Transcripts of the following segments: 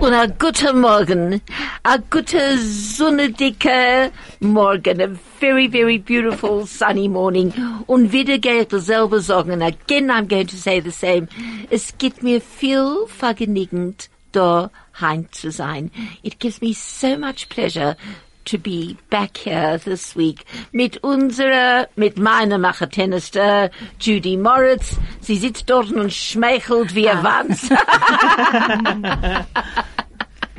Und a guten Morgen, a guter sonnendicke Morgen, a very, very beautiful sunny morning. Und wieder geht dasselbe sagen, and again I'm going to say the same. Es gibt mir viel vergnügend, da heim zu sein. It gives me so much pleasure to be back here this week mit unserer, mit meiner Machertennister Judy Moritz. Sie sitzt dort und schmeichelt wie ein ah. Wanz.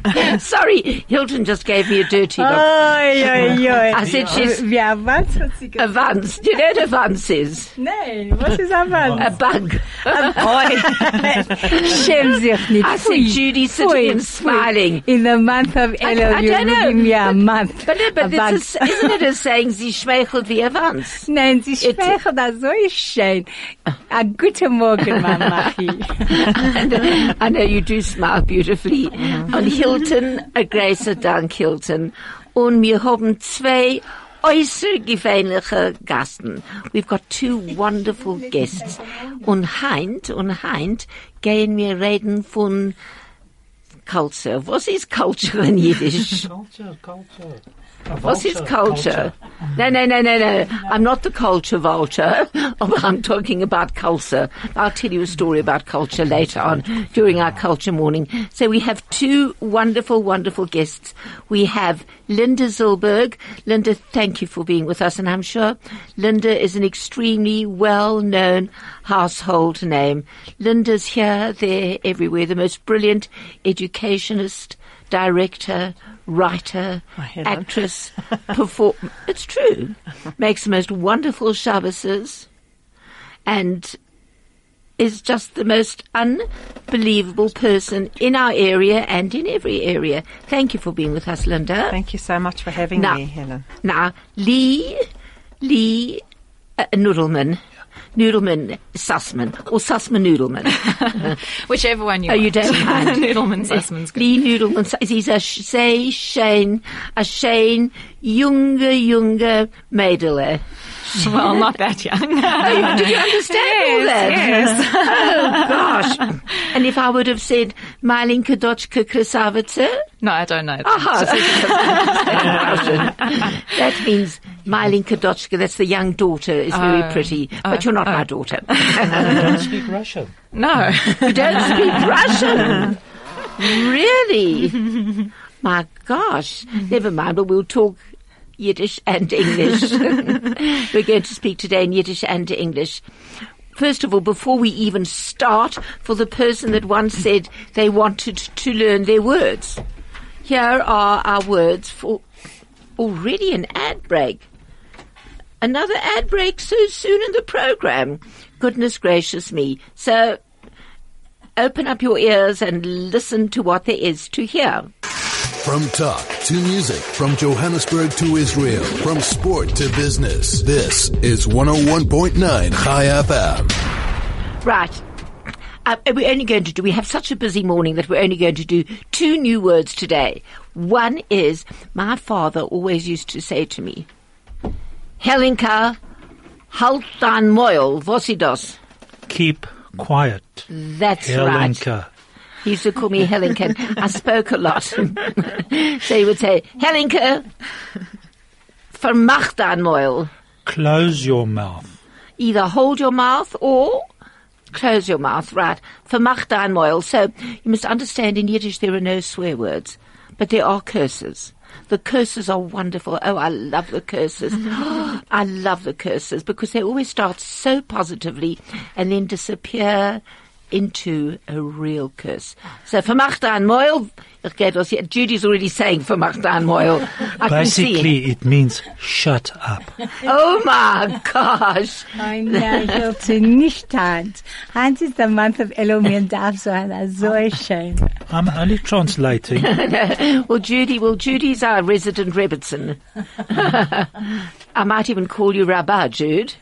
Sorry, Hilton just gave me a dirty look. Oi, oi, oi. I said she's Wie ein Wanz a gesagt. Do you know what a Wanz is? Was ist ein Wanz? A bug. Schäm sich. I said. Judy sitting Pfui, and smiling. In the month of Elul, I don't know. giving me a month. But, no, but a this is, isn't it a saying, sie schmeichelt wie a Wanz? Nein, sie da so schön. A guten Morgen, Mamachi. I know you do smile beautifully. Uh-huh. Und Hilton, a großer Dank, Hilton. Und wir haben zwei äußergewöhnliche Gasten. We've got two wonderful guests. Und heint, und heint gehen wir reden von Culture. Was ist Culture in Yiddish? Culture, culture. What is his culture? No, no, no, no, no. I'm not the culture vulture. I'm talking about culture. I'll tell you a story about culture later on during our culture morning. So we have two wonderful, wonderful guests. We have Linda Zilberg. Linda, thank you for being with us. And I'm sure Linda is an extremely well-known household name. Linda's here, there, everywhere. The most brilliant educationist, director, writer, actress, perform. It's true. Makes the most wonderful Shabbases and is just the most unbelievable person in our area and in every area. Thank you for being with us, Linda. Thank you so much for having Now- me, Helen. Now, Lee, Lee uh, Noodleman, Noodleman Sussman, or Sussman Noodleman. Whichever one you Oh, want. you don't mind. Noodleman Sussman's good. Lee Noodleman, he's a sh- sehr schön, a schön, junge, junge Mädele. Well, not that young. Did you understand all that? yes. Oh gosh. And if I would have said, Malinka Dochka Krasavitsa, No, I don't know. that. aha, so she doesn't understand Russian. that means Malinka Dochka, that's the young daughter, is very Oh. pretty. But oh. you're not my oh. daughter. I don't speak Russian. No. You don't speak Russian. Really? My gosh. Never mind, but we'll talk Yiddish and English. We're going to speak today in Yiddish and English. First of all, before we even start, for the person that once said they wanted to learn their words, here are our words for already an ad break. Another ad break so soon in the program. Goodness gracious me. So open up your ears and listen to what there is to hear. From talk to music, from Johannesburg to Israel, from sport to business. This is 101.9 Chai FM. Right. Uh, we're only going to do, we have such a busy morning that we're only going to do two new words today. One is, my father always used to say to me, Helinka, halt dein Moil, was ist das? Keep quiet. That's right. Helenka. He used to call me Helinka. I spoke a lot. so he would say, Helinka, vermach dein Moil. Close your mouth. either hold your mouth or close your mouth, right? Vermach dein Moil. So you must understand in Yiddish there are no swear words, but there are curses. The curses are wonderful. Oh, I love the curses. Mm-hmm. I love the curses because they always start so positively and then disappear into a real curse. So, vermach dein Moil. Ich gehe das hier- Judy's already saying vermach dein Moil. I see it. Basically, it means shut up. Oh my gosh. Nein, Hilton, nicht Hans. Hans ist der month of Elul, mir darf so einer so schön. I'm only translating. well, Judy, well, Judy's our resident Rebbetzin. I might even call you Rabbah, Jude.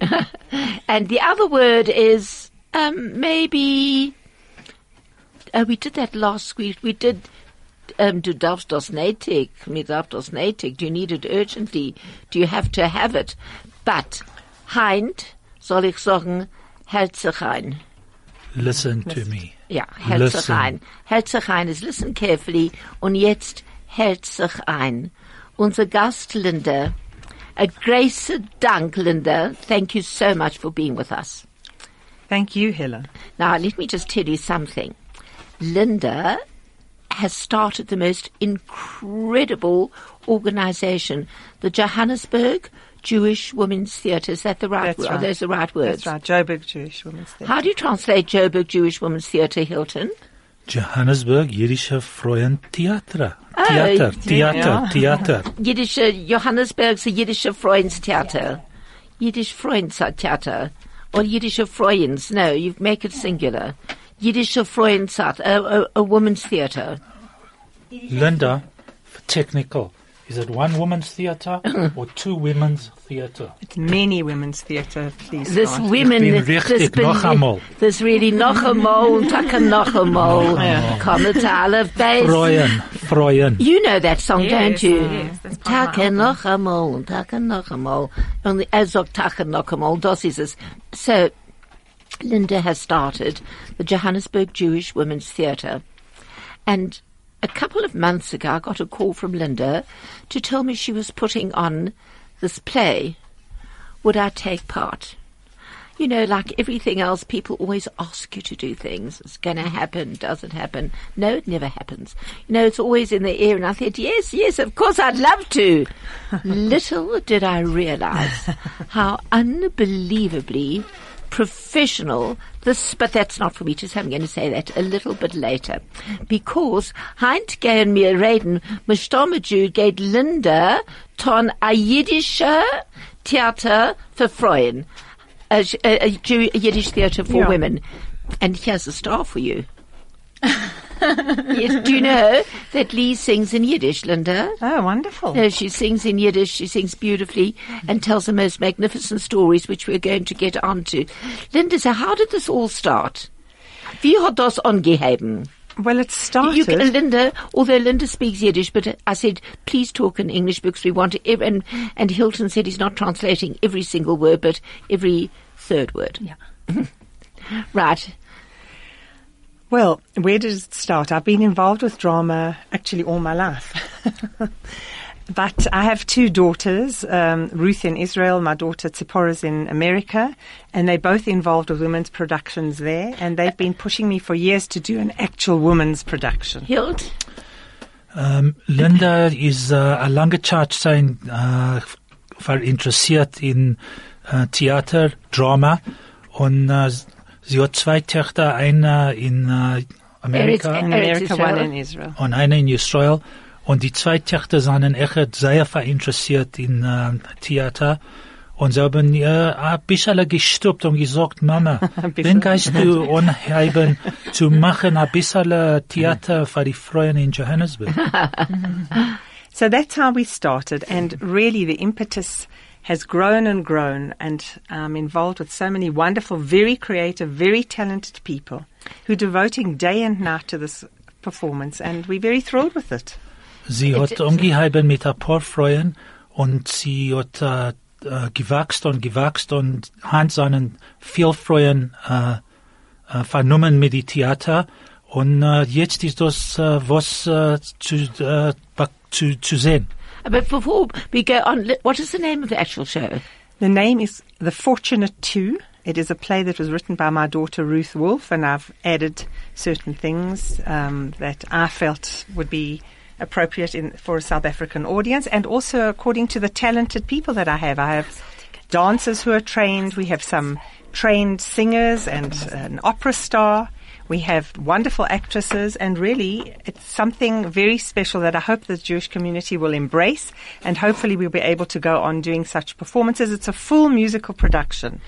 and the other word is um, maybe. Uh, we did that last week. We did. Um, du darfst das nötig. Mir darf das nötig. Do you need it urgently? Do you have to have it? But, heint, soll ich sagen, hält sich ein. Listen to me. Ja, hält sich Listen. ein. Hält sich ein is listen carefully und jetzt hält sich ein. Unser Gast Linda, a grace Dank Linda, thank you so much for being with us. Thank you, Helen. Now, let me just tell you something. Linda has started the most incredible organization, the Johannesburg Jewish Women's Theatre. Is that the right That's word? Are right. those the right words? That's right. Joburg Jewish Women's Theatre. How do you translate Joburg Jewish Women's Theatre, Hilton? Johannesburg Jiddische Freuen Theater. Oh, Theater, yeah. Theater, Theater. Jiddische, Johannesburgse Jiddische Freundstheater. Yiddish uh, Freundstheater. Or Jiddische Freunds. No, you make it singular. Jiddische Freundstheater. A, a, a woman's theatre. Linda, technical. Is it one woman's theater or two women's theater? It's many women's theatre, please. This Scott. women, bin this richtig, bin- noch einmal. This really noch einmal, taka noch einmal. Kommen zu alle Base. Freuen, freuen. You know that song, Yes, don't you? yes, that's part of Taka my noch einmal, taka noch einmal. Und er sagt taka noch einmal, das ist es. So, Linda has started the Johannesburg Jewish Women's Theatre. And a couple of months ago, I got a call from Linda to tell me she was putting on this play. Would I take part? You know, like everything else, people always ask you to do things. It's going to happen. Does it happen? No, it never happens. You know, it's always in the air. And I said, yes, yes, of course, I'd love to. Little did I realize how unbelievably professional this, but that's not for me to say. I'm going to say that a little bit later. Because heint gehen mir reden, Mistomaju geht Linda ton a jiddische Theater für Frauen. A, a, a, Jew, a Yiddish theatre for Yeah. women. And here's a star for you. yes, do you know that Lee sings in Yiddish, Linda? Oh, wonderful. No, she sings in Yiddish, she sings beautifully and tells the most magnificent stories which we're going to get onto. Linda, so how did this all start? Wie hat das angeheben? Well, it started. You, Linda, although Linda speaks Yiddish, but I said, please talk in English because we want to, and, and Hilton said he's not translating every single word, but every third word. Yeah. Right. Well, where did it start? I've been involved with drama actually all my life. but I have two daughters, um, Ruth in Israel, my daughter Tzipporah's in America, and they're both involved with women's productions there, and they've been pushing me for years to do an actual women's production. Hilt? Um, Linda is uh, a lange Zeit sein uh, verinteressiert in uh, Theater, Drama und uh, sie hat zwei Töchter, eine in uh, Amerika In one in Israel. und eine in Israel. Und die zwei Töchter sind echt sehr verinteressiert in uh, Theater. Und sie haben ihr ein bisschen gestoppt und gesagt, Mama, bisschen. wenn gehst du anheben zu machen ein bisschen Theater für die Frauen in Johannesburg? So that's how we started, and really the impetus has grown and grown, and I'm involved with so many wonderful, very creative, very talented people who are devoting day and night to this performance, and we're very thrilled with it. Sie hat umgeheben mit ein paar Freuen und sie hat äh, äh, gewachsen und gewachsen und hat seinen viel Freuen äh, äh, vernommen mit die Theater und äh, jetzt ist das äh, was äh, zu, äh, zu, zu sehen. But before we go on, what is the name of the actual show? The name is The Fortunate Two. It is a play that was written by my daughter Ruth Wolf, and I've added certain things um, that I felt would be appropriate in, for a South African audience, and also according to the talented people that I have. I have dancers who are trained. We have some trained singers and an opera star. We have wonderful actresses, and really, it's something very special that I hope the Jewish community will embrace, and hopefully, we'll be able to go on doing such performances. It's a full musical production.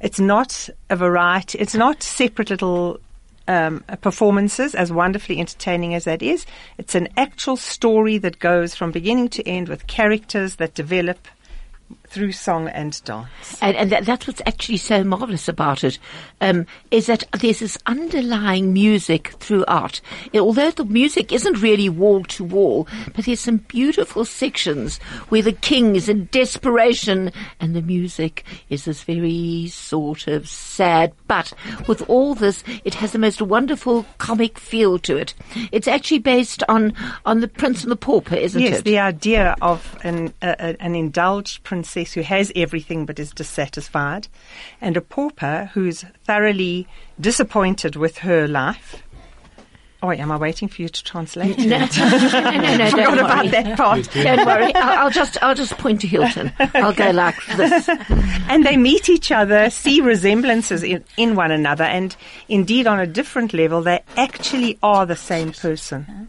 It's not a variety. It's not separate little um, performances, as wonderfully entertaining as that is. It's an actual story that goes from beginning to end with characters that develop through song and dance. And, and that, that's what's actually so marvelous about it, um, is that there's this underlying music throughout. Eh, Although the music isn't really wall to wall, but there's some beautiful sections where the king is in desperation and the music is this very sort of sad, but with all this, it has the most wonderful comic feel to it. It's actually based on, on the Prince and the Pauper, isn't Yes, it? the idea of an, a- an indulged princess who has everything but is dissatisfied, and a pauper who's thoroughly disappointed with her life. Oh, wait, am I waiting for you to translate? no, no, no, no, Forgot don't about that part. Don't worry. I'll, I'll just I'll just point to Hilton. I'll go like this. and they meet each other, see resemblances in, in one another, and indeed on a different level, they actually are the same person.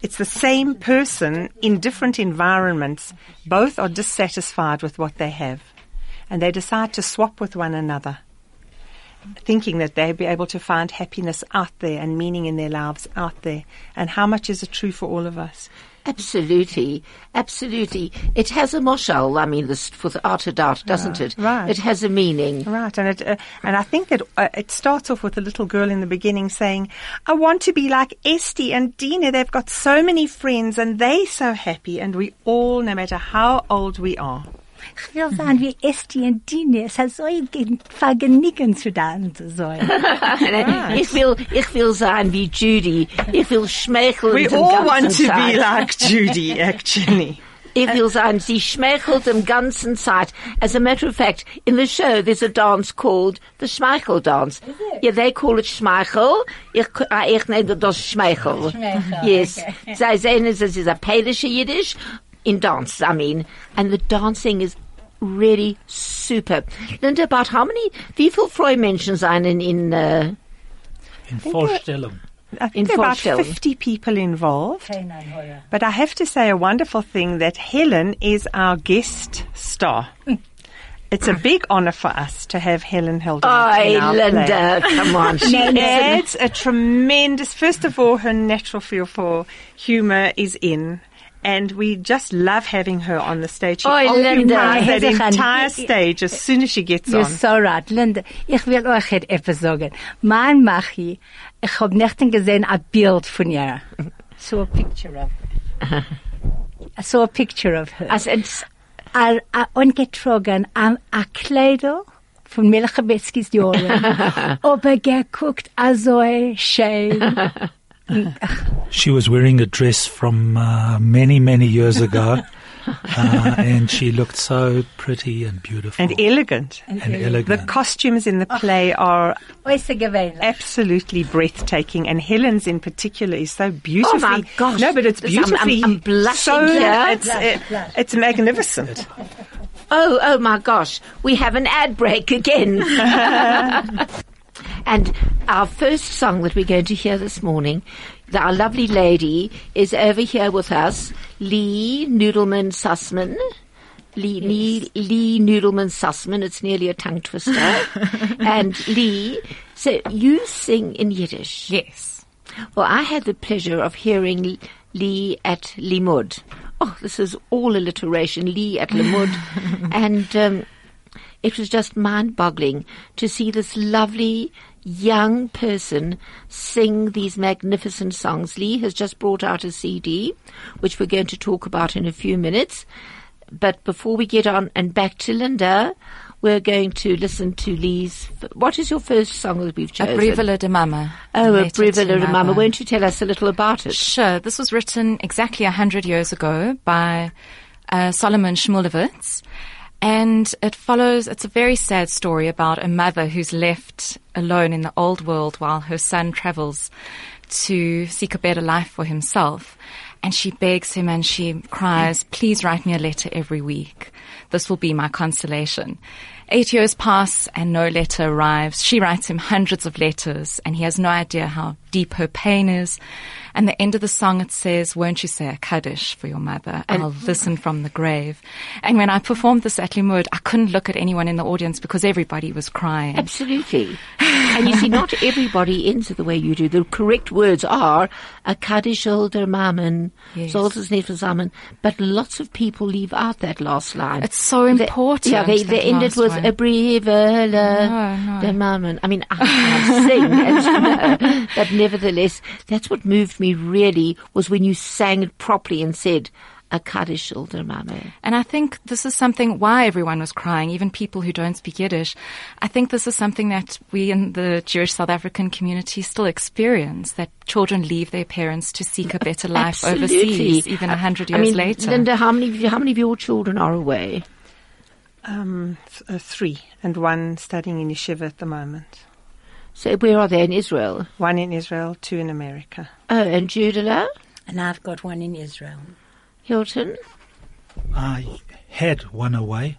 It's the same person in different environments. Both are dissatisfied with what they have, and they decide to swap with one another, thinking that they'll be able to find happiness out there and meaning in their lives out there. And how much is it true for all of us? Absolutely, absolutely. It has a moshal. I mean, this for the art of doubt, doesn't it? right. It has a meaning. Right, and it, uh, and I think that uh, it starts off with a little girl in the beginning saying, "I want to be like Esty and Dina. They've got so many friends, and they so happy, and we all, no matter how old we are." Ich will sein wie Esti und Dine. Es hat so ein Gen- Vergnügen zu tanzen sollen. Ich will, ich will sein wie Judy. Ich will schmeicheln. We den all ganzen want to Tag. be like Judy, actually. Ich will sein, sie schmeichelt den ganzen Zeit. As a matter of fact, in the show there's a dance called the Schmeichel dance. Yeah, they call it Schmeichel. Ich, uh, ich nenne das Schmeichel. Schmeichel, Yes. okay. Sie sehen es, ist a Polish Yiddish in dance, I mean. And the dancing is really super. Linda, about how many, wie viel Freumenschen sein in, in, uh, In Vorstellung. I think In there are about Vorstellung. 50 people involved. But I have to say a wonderful thing that Helen is our guest star. It's a big honor for us to have Helen Hilden Oi, in our play. Linda, come on. She adds a tremendous, first of all, her natural feel for humour is in. And we just love having her on the stage. She Oi, Linda. occupies that Herzlich entire stage as soon as she gets on. You're so right, Linda. Ich will euch etwas sagen. Mein Machi, ich hab nicht gesehen ein Bild von ihr. I saw a picture of her. I saw a picture of her. As it's, a, a ungetragen am a Kleider von Melchebetskis Jahren. Aber geguckt, also schön. She was wearing a dress from uh, many, many years ago, uh, and she looked so pretty and beautiful And elegant. and The elegant. costumes in the play are absolutely breathtaking, and Helen's in particular is so beautiful. Oh my gosh. No, but it's This- I'm- I'm- blushing so, here. It's, uh, it's magnificent. Oh, oh my gosh, we have an ad break again. and our first song that we're going to hear this morning, the, our lovely lady is over here with us, Lee Noodleman Sussman. Lee, Lee, Lee Noodleman Sussman. It's nearly a tongue twister. and Lee, so you sing in Yiddish. Yes. Well, I had the pleasure of hearing Lee at Limmud. Oh, this is all alliteration. Lee at Limmud. and um, it was just mind-boggling to see this lovely young person sing these magnificent songs. Lee has just brought out a CD, which we're going to talk about in a few minutes. But before we get on and back to Linda, we're going to listen to Lee's. What is your first song that we've chosen? A chosen? De Mama. Oh, a Letter de Mama. Won't you tell us a little about it? Sure. This was written exactly a hundred years ago by uh, Solomon Shmulevitz. And it follows, it's a very sad story about a mother who's left alone in the old world while her son travels to seek a better life for himself. And she begs him and she cries, please write me a letter every week. This will be my consolation. Eight years pass and no letter arrives. She writes him hundreds of letters and he has no idea how deep her pain is. And the end of the song it says, won't you say a Kaddish for your mother? I'll listen from the grave. And when I performed this at Limmud, I couldn't look at anyone in the audience because everybody was crying. Absolutely. and you see, not everybody ends it the way you do. The correct words are a Kaddish older Mamen, Yes. soll es nicht but lots of people leave out that last line. It's so important, yeah, they, they end it with a brave No, no. the Mamen. I mean, I can't sing, as you know, but nevertheless, that's what moved me really was when you sang it properly and said a Kaddish older And I think this is something why everyone was crying, even people who don't speak Yiddish. I think this is something that we in the Jewish South African community still experience, that children leave their parents to seek a better life overseas, even a hundred years I mean, later. Linda, how many, of how many of your children are away? Um, th- uh, three, and one studying in yeshiva at the moment. So where are they in Israel? One in Israel, two in America. Oh, and Judela, And I've got one in Israel. Hilton. I had one away,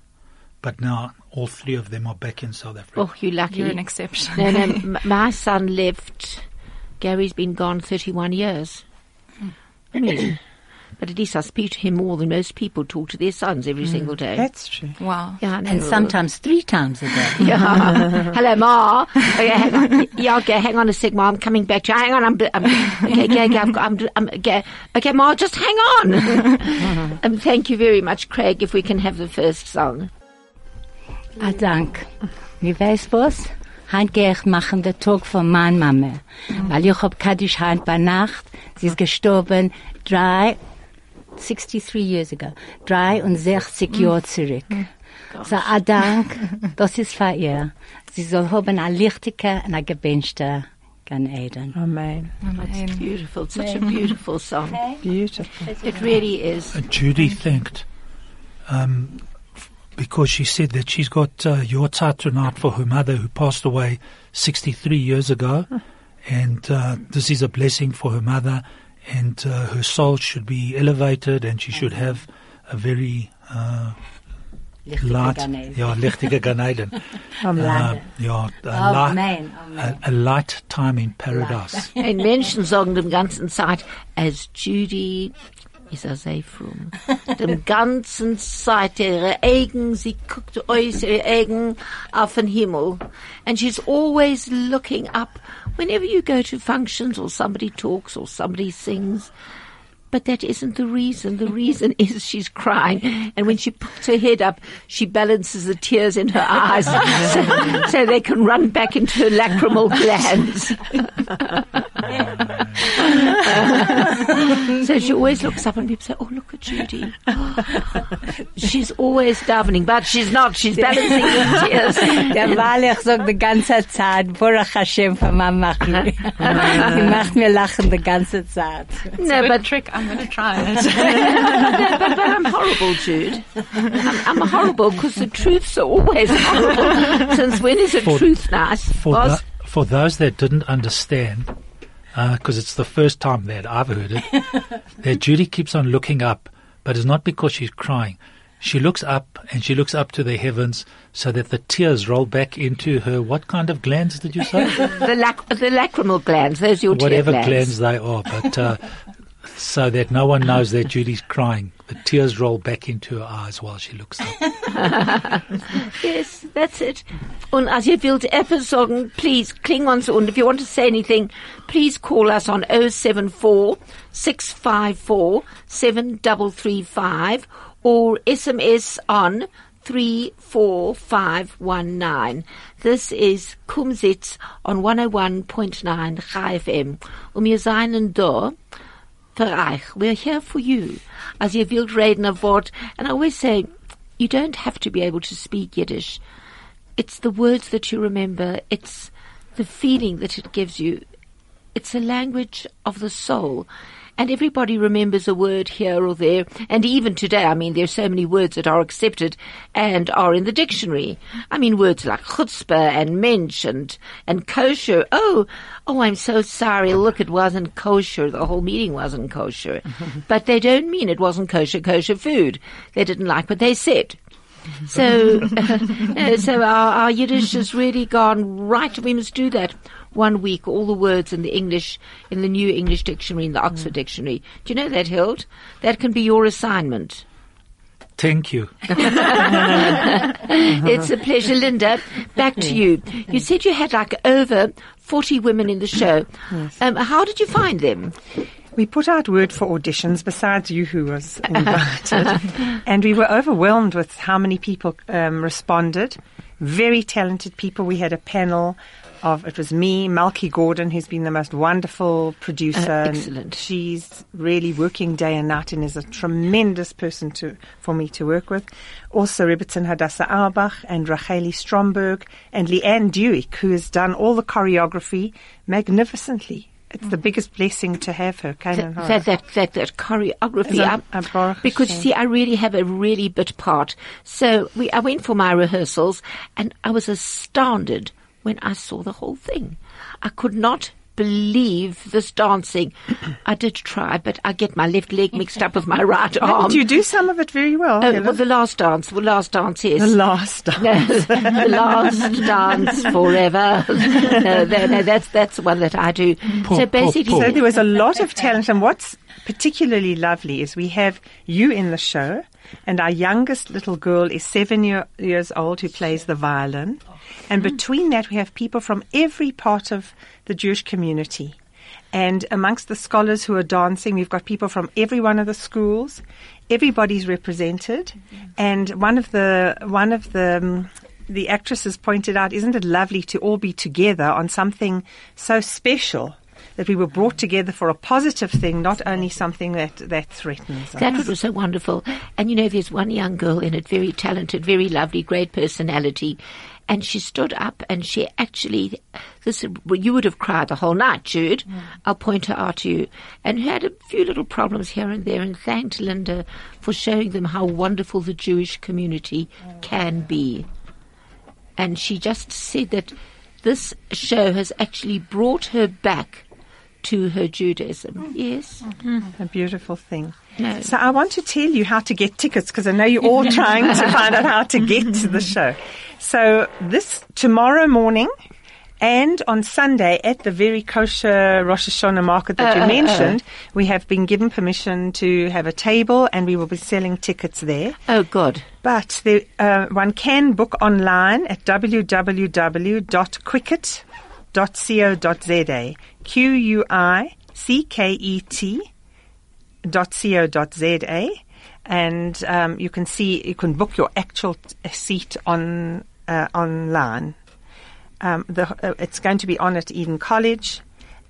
but now all three of them are back in South Africa. Oh, you're lucky. You're an exception. no, no, my son left. Gary's been gone 31 years. I hmm. mean, but at least I speak to him more than most people talk to their sons every single day. That's true. Wow. yeah, I. And sometimes three times a day. Yeah. Hello, Ma. Okay, hang on. Yeah, okay, hang on a sec, Ma. I'm coming back to you. Hang on. I'm, I'm okay, okay, okay, I've got, I'm, I'm, okay, okay, Ma, just hang on. um, thank you very much, Craig, if we can have the first song. Ah, dank. Wie weiß was? Heint gehe ich machen den Tag von meiner Mama. Weil ich hab Kaddish heint bei Nacht. Sie ist gestorben drei, 63 years ago. 63 Jahre zurück. So, ah, dank. Das ist für ihr. Sie soll haben eine lichtige und eine gewünschte Gan Eden. Amen. It's beautiful. Such a beautiful song. Beautiful. It really is. Uh, Judy thanked um, because she said that she's got uh, your tonight for her mother who passed away 63 years ago, and uh, this is a blessing for her mother, and uh, her soul should be elevated, and she should have a very uh, light, Gan yeah, lichtige Gan Eden. Uh, yeah, a, light, Amen. Amen. a, a light time in paradise. Ein Menschen sagen dem ganzen Zeit, as Judy is er a Seifrum. dem ganzen Zeit, ihre Augen, sie guckt aus ihre Augen auf den Himmel. And she's always looking up whenever you go to functions or somebody talks or somebody sings. But that isn't the reason. The reason is she's crying. And when she puts her head up, she balances the tears in her eyes so, so they can run back into her lacrimal glands. so she always looks up and people say, Oh, look at Judy. she's always davening, but she's not. She's balancing the tears. Der Wahl, ich sag die ganze Zeit, Baruch Hashem von Mama. Sie macht mir lachen die ganze Zeit. No, but trick. I'm going to try it. but, but I'm horrible, Jude. I'm, I'm horrible because the truths are always horrible. Since when is a truth nice? For, Was- for those that didn't understand, because it's the first time that I've heard it, that Judy keeps on looking up, but it's not because she's crying. She looks up and she looks up to the heavens so that the tears roll back into her. What kind of glands did you say? the, lac- the lacrimal glands, those your Whatever glands. glands they are, but uh, so that no one knows that Judy's crying. The tears roll back into her eyes while she looks up. Yes, that's it. Und als ihr wollt etwas sagen, please, kling uns und if you want to say anything, please call us on 074 654 7335 or SMS on 34519. This is Kumzits on 101.9 Chai FM. Und wir seien da euch. We're here for you. As ihr wollt reden a Wort. And I always say, you don't have to be able to speak Yiddish. It's the words that you remember. It's the feeling that it gives you. It's a language of the soul. And everybody remembers a word here or there. And even today, I mean, there's so many words that are accepted and are in the dictionary. I mean, words like chutzpah and mensch and, and kosher. Oh, oh, I'm so sorry. Look, it wasn't kosher. The whole meeting wasn't kosher. but they don't mean it wasn't kosher, kosher food. They didn't like what they said. So, uh, so our, our Yiddish has really gone right. We must do that one week. All the words in the English, in the new English dictionary, in the Oxford Dictionary. Do you know that, Hild? That can be your assignment. Thank you. It's a pleasure, Linda. Back to you. You said you had like over 40 women in the show. Um, how did you find them? We put out word for auditions besides you who was invited. and we were overwhelmed with how many people um, responded. Very talented people. We had a panel of, it was me, Malky Gordon, who's been the most wonderful producer. Uh, excellent. She's really working day and night and is a tremendous person to, for me to work with. Also Rebbetzin Hadassah Aubach and Racheli Stromberg and Leanne Dewick, who has done all the choreography magnificently. It's the biggest blessing to have her, Kanan. That, that, that, that choreography. A- a because you see, I really have a really bit part. So we, I went for my rehearsals and I was astounded when I saw the whole thing. I could not believe this dancing. I did try, but I get my left leg mixed up with my right arm. But you do some of it very well. Oh, well, the last dance, the last dance, yes. the last time. the last dance forever. no, no, no, that's that's the one that I do. so basically, So there was a lot of talent, and what's particularly lovely is we have you in the show, and our youngest little girl is seven year, years old who plays the violin, and between that we have people from every part of the Jewish community. And amongst the scholars who are dancing, we've got people from every one of the schools. Everybody's represented, and one of the one of the um, the actresses pointed out, isn't it lovely to all be together on something so special? That we were brought together for a positive thing, not only something that, that threatens us. That was so wonderful. And you know, there's one young girl in it, very talented, very lovely, great personality. And she stood up and she actually, this, you would have cried the whole night, Jude. I'll point her out to you. And had a few little problems here and there and thanked Linda for showing them how wonderful the Jewish community oh, can be. And she just said that this show has actually brought her back to her Judaism. Yes. a beautiful thing. No. So I want to tell you how to get tickets because I know you're all trying to find out how to get to the show. So this tomorrow morning and on Sunday at the very kosher Rosh Hashanah market that uh, you uh, uh. mentioned, we have been given permission to have a table and we will be selling tickets there. Oh, God. But there, uh, one can book online at www.quicket.co.za. Q U I C K E T dot co dot za, and um, you can see you can book your actual t- seat on uh, online. Um, the, uh, it's going to be on at Eden College,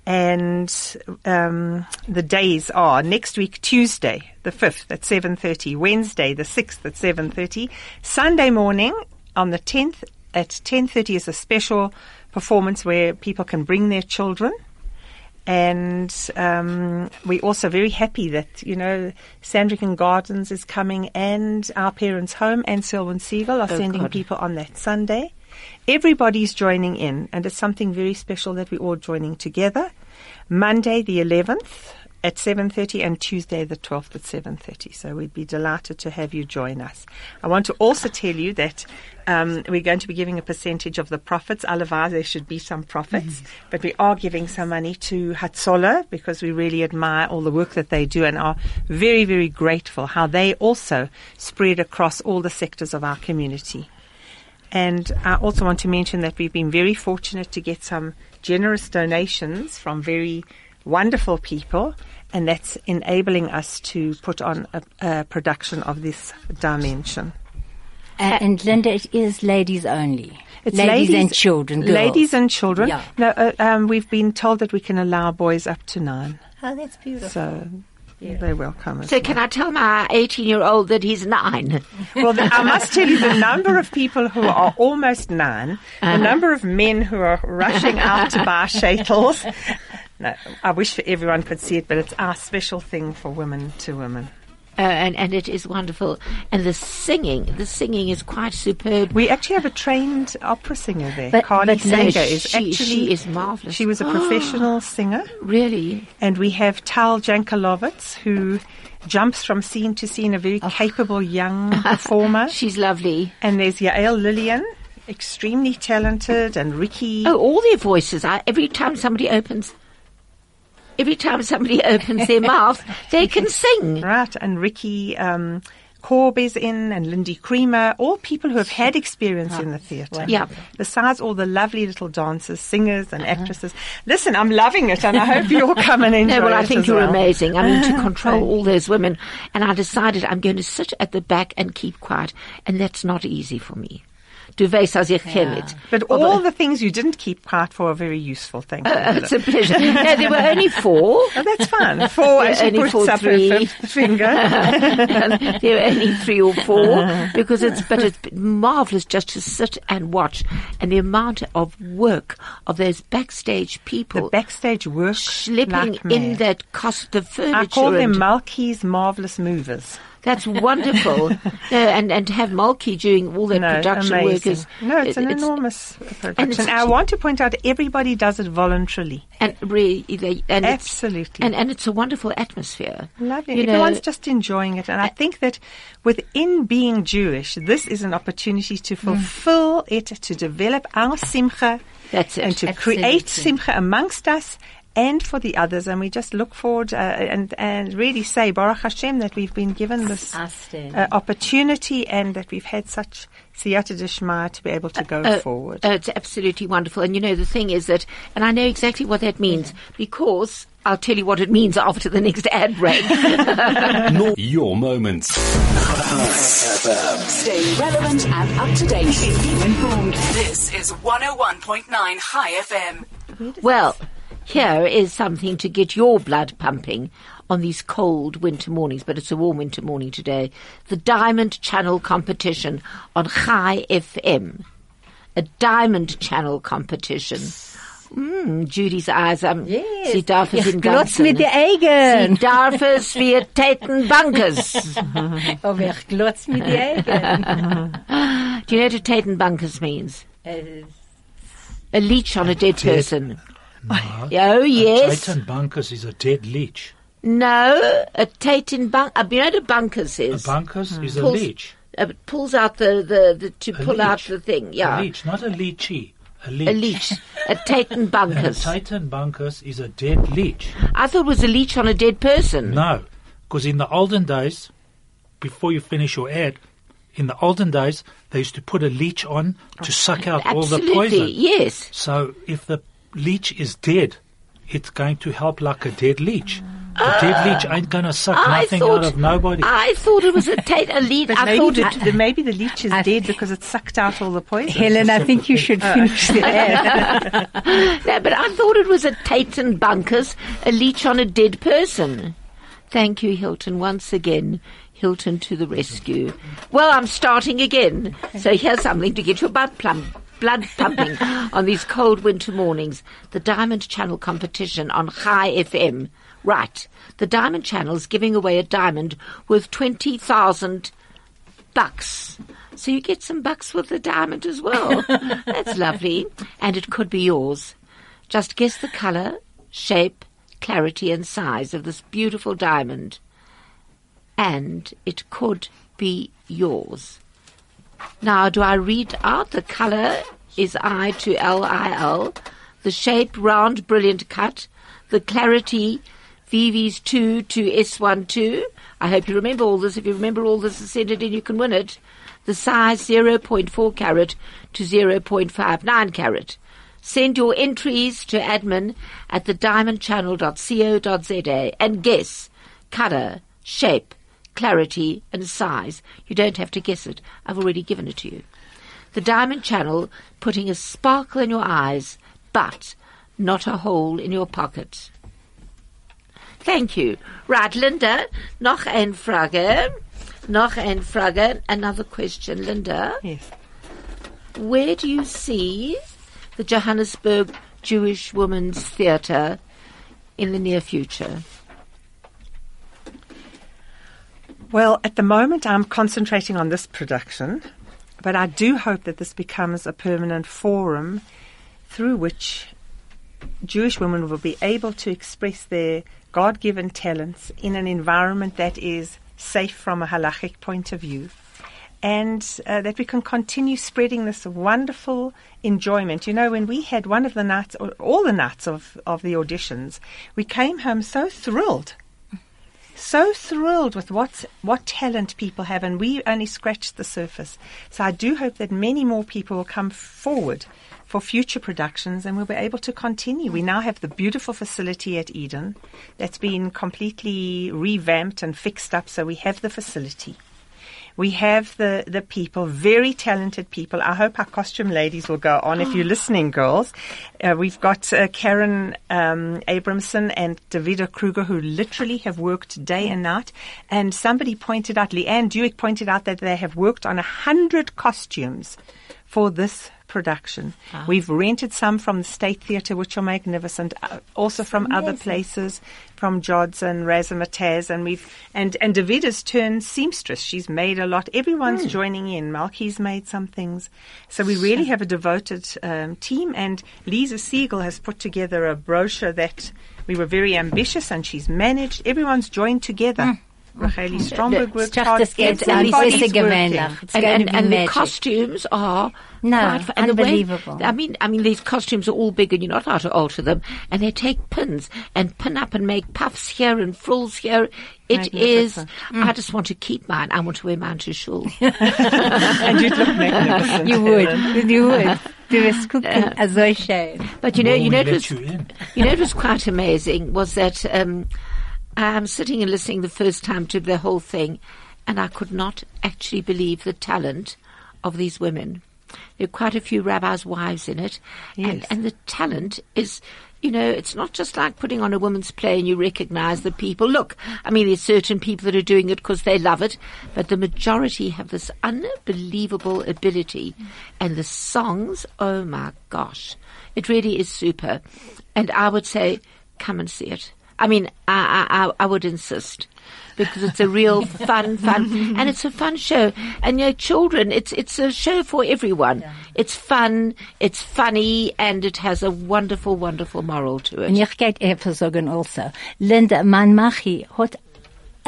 and um, the days are next week Tuesday the fifth at seven thirty, Wednesday the sixth at seven thirty, Sunday morning on the tenth at ten thirty is a special performance where people can bring their children and um, we're also very happy that you know Sandringham Gardens is coming, and our parents' home and Selwyn Segal are sending God. people on that Sunday. Everybody's joining in, and it's something very special that we're all joining together. Monday the 11th at 7.30 and Tuesday the 12th at 7.30. So we'd be delighted to have you join us. I want to also tell you that um, we're going to be giving a percentage of the profits. Otherwise, there should be some profits. But we are giving some money to Hatzola because we really admire all the work that they do and are very, very grateful how they also spread across all the sectors of our community. And I also want to mention that we've been very fortunate to get some generous donations from very wonderful people, and that's enabling us to put on a, a production of this dimension. Uh, and Linda, it is ladies only. It's ladies, and children, girls. Ladies and children. Yeah. No, uh, um, we've been told that we can allow boys up to nine, Oh, that's beautiful. so they're welcome. as So can I tell my 18 year old that he's nine? Well, the, I must tell you the number of people who are almost nine, the number of men who are rushing out to buy shuttles. No, I wish everyone could see it, but it's our special thing for women to women. Uh, and, and it is wonderful. And the singing, the singing is quite superb. We actually have a trained opera singer there. But- Carly but no, is she- actually she is marvellous. She was a professional singer, Really? and we have Tal Jankelovitz who jumps from scene to scene, a very capable young performer. She's lovely. And there's Yael Lillian, extremely talented, and Ricky. Oh, all their voices. I, every time somebody opens, every time somebody opens their mouth, they can sing. Right, and Ricky um, Korb is in, and Lindy Creamer, all people who have had experience in the theatre. Yeah. Besides all the lovely little dancers, singers, and actresses. Listen, I'm loving it, and I hope you'll come and enjoy No, well, I think you're well. amazing. I mean, to control all those women. And I decided I'm going to sit at the back and keep quiet. And that's not easy for me. Du weißt, als ich kenne it. But all the things you didn't keep quiet for are very useful. Thank you. Uh, it's a pleasure. No, there were only four. Oh, that's fun. Four, and she Only puts for up three. finger. there were only three or four because it's but it's marvelous just to sit and watch and the amount of work of those backstage people. the people backstage work slipping like in that cost the furniture. I call them and- Malky's marvelous movers. That's wonderful. no, and and to have Malky doing all that No, production work is no, it's an it- enormous and production. it's I want to point out everybody does it voluntarily. and really they, and it's- Absolutely. and and it's a wonderful atmosphere. Lovely. You know, Everyone's just enjoying it. And I think that within being Jewish, this is an opportunity to mm. fulfill it, to develop our simcha, That's it. and to Absolutely. create simcha amongst us and for the others. And we just look forward uh, and, and really say, Baruch Hashem, that we've been given this uh, opportunity and that we've had such siyata dishma to be able to go Uh, forward. uh, it's absolutely wonderful. And you know, the thing is that, and I know exactly what that means because I'll tell you what it means after the next ad break. Your moments. Stay relevant and up to date. Informed. This is 101.9 Chai FM. well, here is something to get your blood pumping on these cold winter mornings, but it's a warm winter morning today. The Diamond Channel competition on Chai FM. A Diamond Channel competition. Mm, Judy's eyes, um, Yes. sie darf es Ich im glotz Ganzen. mit die Sie Augen. darf es wie Taten Bunkers. Aber ich glotz mit die Augen. Do you know what Taten Bunkers means? Äh, A leech on a dead Dead- person. No. Oh, yes. Titan Bunkers is a dead leech. No, a Taten Bunk. Uh, you know what a Bunkers is? A bunkers is a Pulls- leech. Uh, pulls out the, the, the to A pull out the thing. Yeah. A leech, not a leechy. A leech. A leech. a Taten A Bunkers. Titan Bunkers is a dead leech. I thought it was a leech on a dead person. No, because in the olden days, before you finish your ad, in the olden days, they used to put a leech on to suck out all the poison. yes. So if the leech is dead, it's going to help like a dead leech. A dead ah. leech ain't going to suck I nothing thought, out of nobody. I thought it was a Tate, a leech. But I maybe, thought the, it. the, maybe the leech is I- dead because it sucked out all the poison. Helen, I think you should uh, finish the ad. No, but I thought it was a Tate and Bunkers, a leech on a dead person. Thank you, Hilton, once again. Hilton to the rescue. Well, I'm starting again. So here's something to get your blood plump. Blood pumping on these cold winter mornings. The Diamond Channel competition on Chai FM. Right. The Diamond Channel is giving away a diamond worth 20,000 bucks. So you get some bucks with the diamond as well. That's lovely. And it could be yours. Just guess the colour, shape, clarity and size of this beautiful diamond. And it could be yours. Now, do I read out? The colour is I to L-I-L. The shape, round, brilliant cut. The clarity, VV's 2 to S12. I hope you remember all this. If you remember all this and send it in, you can win it. The size, 0.4 carat to 0.59 carat. Send your entries to admin at the diamondchannel.co.za and guess colour, shape, clarity and size. You don't have to guess it. I've already given it to you. The Diamond Channel putting a sparkle in your eyes, but not a hole in your pocket. Thank you. Right, Linda, noch ein Frage. Noch ein Frage. Another question, Linda. Yes. Where do you see the Johannesburg Jewish Women's Theatre in the near future? Well, at the moment, I'm concentrating on this production, but I do hope that this becomes a permanent forum through which Jewish women will be able to express their God given talents in an environment that is safe from a halachic point of view. And uh, that we can continue spreading this wonderful enjoyment. You know, when we had one of the nights, or all the nights of, of the auditions, we came home so thrilled so thrilled with what what talent people have, and we only scratched the surface. So I do hope that many more people will come forward for future productions, and we'll be able to continue. We now have the beautiful facility at Eden that's been completely revamped and fixed up, so we have the facility. We have the, the people, very talented people. I hope our costume ladies will go on. If you're listening, girls, uh, we've got uh, Karen um, Abramson and Davida Kruger who literally have worked day and night. And somebody pointed out, Leanne Dewick pointed out that they have worked on a hundred costumes for this production. We've rented some from the State Theatre, which are magnificent, uh, also from other places, from Jods and Razzmatazz, and we've and and Davida's turned seamstress. She's made a lot. Everyone's joining in. Malky's made some things, so we really have a devoted um, team. And Lisa Siegel has put together a brochure that we were very ambitious, and she's managed. Everyone's joined together. Racheli Stromberg worked Strach, hard. das geht an die Everybody's Sisse working. gewöhnlich. It's and, going and, to and the costumes are No, quite fu- and the way- unbelievable. I mean, I mean, these costumes are all big, and you're not allowed to alter them. And they take pins and pin up and make puffs here and frills here. It is. Magnificent. I just want to keep mine. I want to wear mine to shul. and you'd look magnificent. You would. You would. Du wirst gucken, so schön. But you know, Well, you we know, it was, you in. you know, it was quite amazing. Was that um, I'm sitting and listening the first time to the whole thing, and I could not actually believe the talent of these women. There are quite a few rabbis' wives in it, and, and the talent is. You know, it's not just like putting on a woman's play and you recognize the people. Look, I mean, there's certain people that are doing it because they love it, but the majority have this unbelievable ability. And the songs, oh my gosh, it really is super. And I would say, come and see it. I mean, I, I, I- would insist because it's a real fun, fun, and it's a fun show. And you know, children, it's it's a show for everyone. It's fun, it's funny, and it has a wonderful, wonderful moral to Und it. ich geht etwas sagen also. Linda, mein Machi hat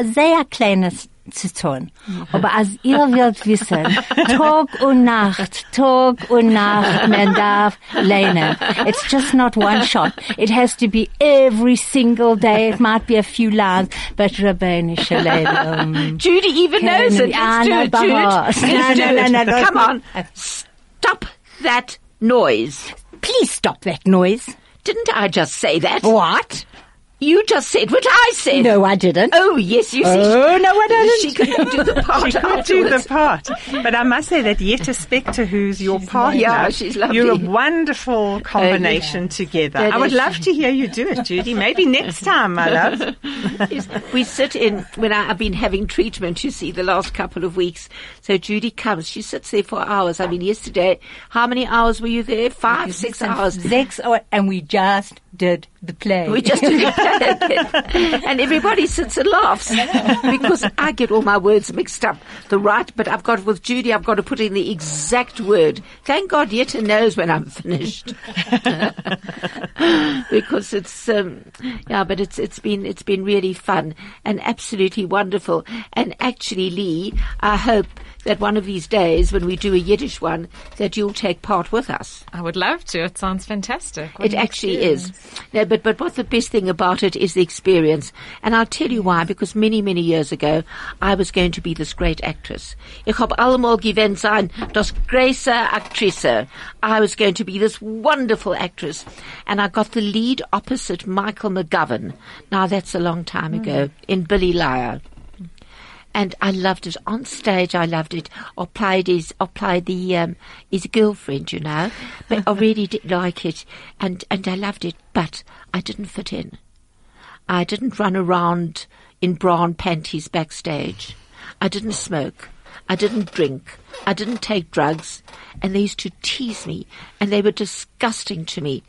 sehr kleines zu tun. Aber als ihr wollt wissen, Tag und Nacht, Tag und Nacht, man darf lernen. It's just not one shot. It has to be every single day. It might be a few lines, but Rabbinische Leben. Um, Judy even knows it. Let's do it, Jude. No, no, no, no, Come on, stop that noise. Please stop that noise. Didn't I just say that? What? You just said what I said. No, I didn't. Oh yes, you see. Oh, no, I didn't. She could do the part. She could do the part. But I must say that Yetta Spector, who's your partner, Yeah, she's lovely. you're a wonderful combination together. That I would is- love to hear you do it, Judy. Maybe next time, my love. Yes, we sit in when I, I've been having treatment. You see, the last couple of weeks. So Judy comes. She sits there for hours. I mean, yesterday, how many hours were you there? Five, six hours. Six, hours, and we just did the play. We just did it. and everybody sits and laughs because I get all my words mixed up. The right, but I've got with Judy, I've got to put in the exact word. Thank God Yetta knows when I'm finished because it's um, yeah, but it's it's been it's been really fun and absolutely wonderful. And actually, Lee, I hope that one of these days when we do a Yiddish one, that you'll take part with us. I would love to. It sounds fantastic. What It actually experience. is. No, but, but what the best thing about it is the experience. And I'll tell you why, because many, many years ago, I was going to be this great actress. Ich hab allemal gewinnt sein, das große Aktrisse. I was going to be this wonderful actress. And I got the lead opposite Michael McGovern. Now that's a long time hmm. ago, in Billy Liar and I loved it on stage. I loved it. I played his, I played the um, his girlfriend, you know, but I really did like it, and and I loved it. But I didn't fit in. I didn't run around in brown panties backstage. I didn't smoke. I didn't drink. I didn't take drugs. And they used to tease me, and they were disgusting to me.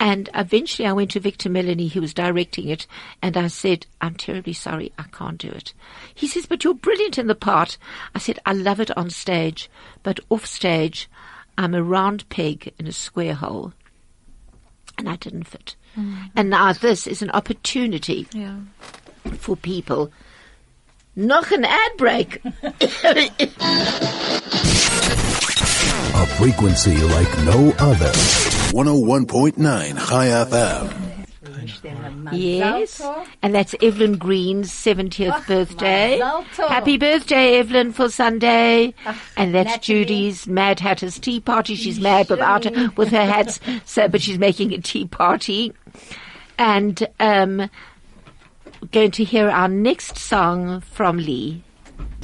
And eventually I went to Victor Melleney, who was directing it, and I said, I'm terribly sorry, I can't do it. He says, but you're brilliant in the part. I said, I love it on stage, but off stage, I'm a round peg in a square hole. And I didn't fit. Mm. And now this is an opportunity Yeah. for people. Noch an ad break. A frequency like no other. 101.9 Chai FM. Yes, and that's Evelyn Green's 70th birthday. Happy birthday, Evelyn, for Sunday. And that's Judy's Mad Hatter's tea party. She's mad without her, with her hats, so, but she's making a tea party. And, um, going to hear our next song from Lee.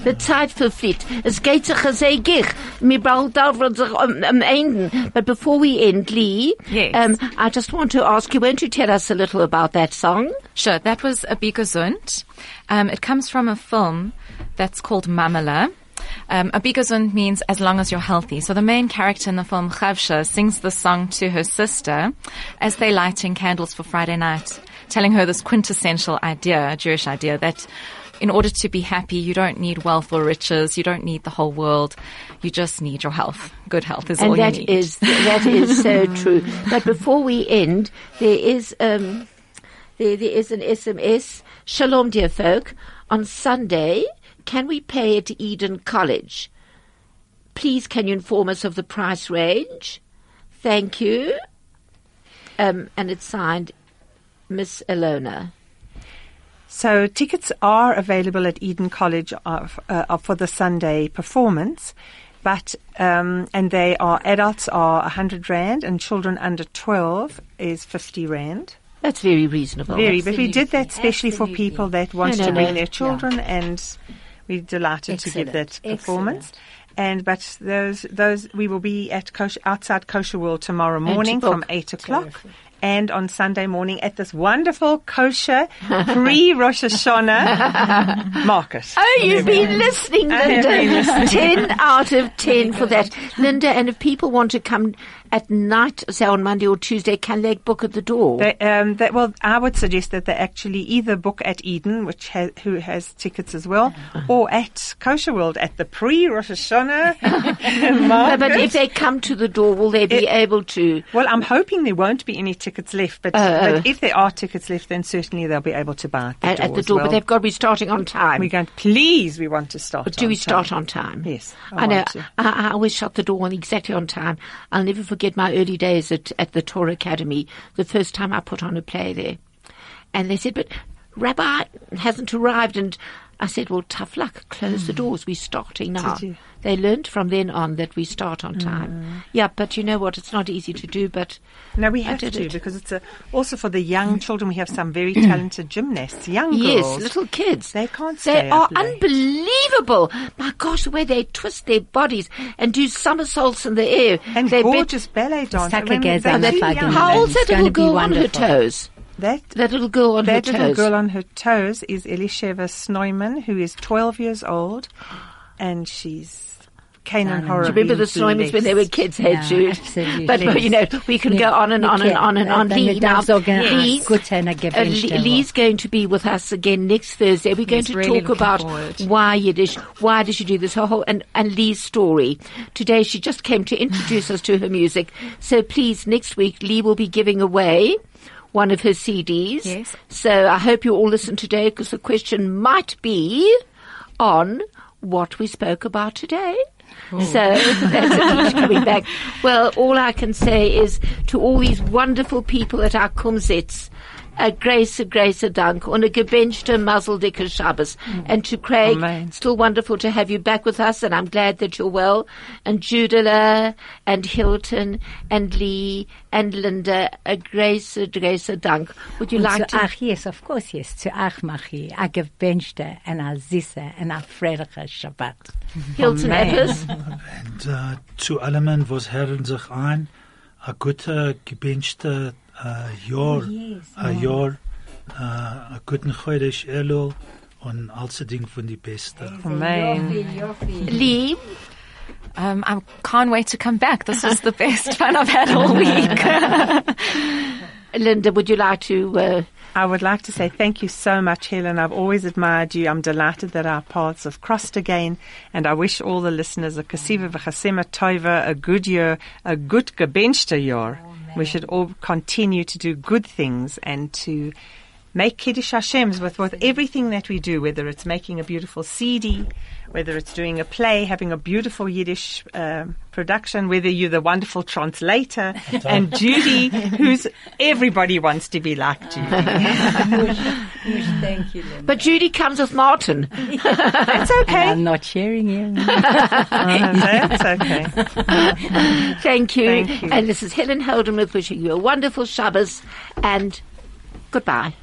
The Zeit verfliegt. Es geht sich sehr gich. Brauchen davon sich am, Enden. But before we end, Lee, Yes. um, I just want to ask you, won't you tell us a little about that song? Sure, that was a Abi Gezunt. Um, it comes from a film that's called Mamele. Um, Abi Gezunt means as long as you're healthy. So the main character in the film, Chavsha, sings the song to her sister as they're lighting candles for Friday night, telling her this quintessential idea, a Jewish idea, that in order to be happy, you don't need wealth or riches, you don't need the whole world, you just need your health. Good health is all and you need. is that is so true. But before we end, there is um, there, there is an SMS. Shalom, dear folk. On Sunday, can we pay at Eden College? Please, can you inform us of the price range? Thank you. Um, and it's signed Miss Elona. So tickets are available at Eden College of, uh, for the Sunday performance, but um, and they are adults are 100 rand and children under 12 is 50 rand. That's very reasonable. Very, but we did that Absolutely, especially for people that want No, no, to bring no. their children, and we're delighted to give that performance. Excellent. And but those those we will be at outside Kosher World tomorrow morning from eight o'clock. And on Sunday morning at this wonderful kosher pre Rosh Hashanah market. Oh, you've been listening, Linda. been listening. ten out of ten for that, Linda. And if people want to come at night, say on Monday or Tuesday, can they book at the door? They, um, that, well, I would suggest that they actually either book at Eden, which has, who has tickets as well, or at Kosher World at the pre Rosh Hashanah No, market. but if they come to the door, will they be It- able to? Well, I'm hoping there won't be any tickets left, but, oh. but uh. if there are tickets left, then certainly they'll be able to buy at the At, door. at the door, well. but they've got to be starting on time. We're going. Please, we want to start. But do we start time. on time? Yes, I I, know. I, I always shut the door on exactly on time. I'll never forget my early days at, at the Torah Academy, the first time I put on a play there. And they said, but Rabbi hasn't arrived. And I said, well, tough luck. Close the hmm. doors. We're starting now. You? They learned from then on that we start on time. Mm. Yeah, but you know what? It's not easy to do, but No, we I have did to it. because it's a, also for the young children. We have some very mm. talented gymnasts, young Yes, girls. little kids. They can't They stay are up late. unbelievable. My gosh, the way they twist their bodies and do somersaults in the air. and They bet- gorgeous ballet dancers. Taka When Geza they're and the too Fagin. young. How old's that little girl on her toes? That That little girl on that her little toes. girl on her toes is Elisheva Snoiman, who is 12 years old, and she's Canaan Do you Do you remember the Slimans when they were kids, hey Yeah, Jude? absolutely. But, but, you know, we can go on and on and on and on. Lee, now, Lee, uh, Lee's going to be with us again next Thursday. We're going Yes, to really talk about forward. why Yiddish, why did she do this, her whole, and, and Lee's story. Today she just came to introduce us to her music. So please, next week, Lee will be giving away one of her CDs. Yes. So I hope you all listen today because the question might be on what we spoke about today. Oh. So that's coming back. Well, all I can say is to all these wonderful people at our Kumzits, a grace, a grace, a dank, und a gebenchte Mazel dicke Shabbos. Mm. And to Craig, Amen. still wonderful to have you back with us, and I'm glad that you're well. And Judela, and Hilton, and Lee, and Linda, a grace, a grace, a dank. Would you like to to? Ach, yes, of course, yes. To Ach Machi, a gewünschte and a süße and a fröhliche Shabbat. Hilton Eppers. Und äh, uh, zu allem, was hören sich ein, a gute, gewünschte Jahr, ein Jahr, a guten Chodesh Elul und alles Ding von die Beste. Amen. Lee, um, I can't wait to come back. This is the best fun I've had all week. Linda, would you like to? Uh, I would like to say thank you so much, Helen. I've always admired you. I'm delighted that our paths have crossed again, and I wish all the listeners a kasiva v'chasema toiva, a good year, a good gebenchte year. We should all continue to do good things and to make Kiddush Hashem's with, with everything that we do, whether it's making a beautiful CD, whether it's doing a play, having a beautiful Yiddish um, production, whether you're the wonderful translator, and Judy, who's everybody wants to be like Judy. Thank you, Linda. but Judy comes with Martin. That's okay. I'm not sharing him. Uh, that's okay. Thank you. Thank you. And this is Helen Holdenmuth wishing you a wonderful Shabbos and goodbye.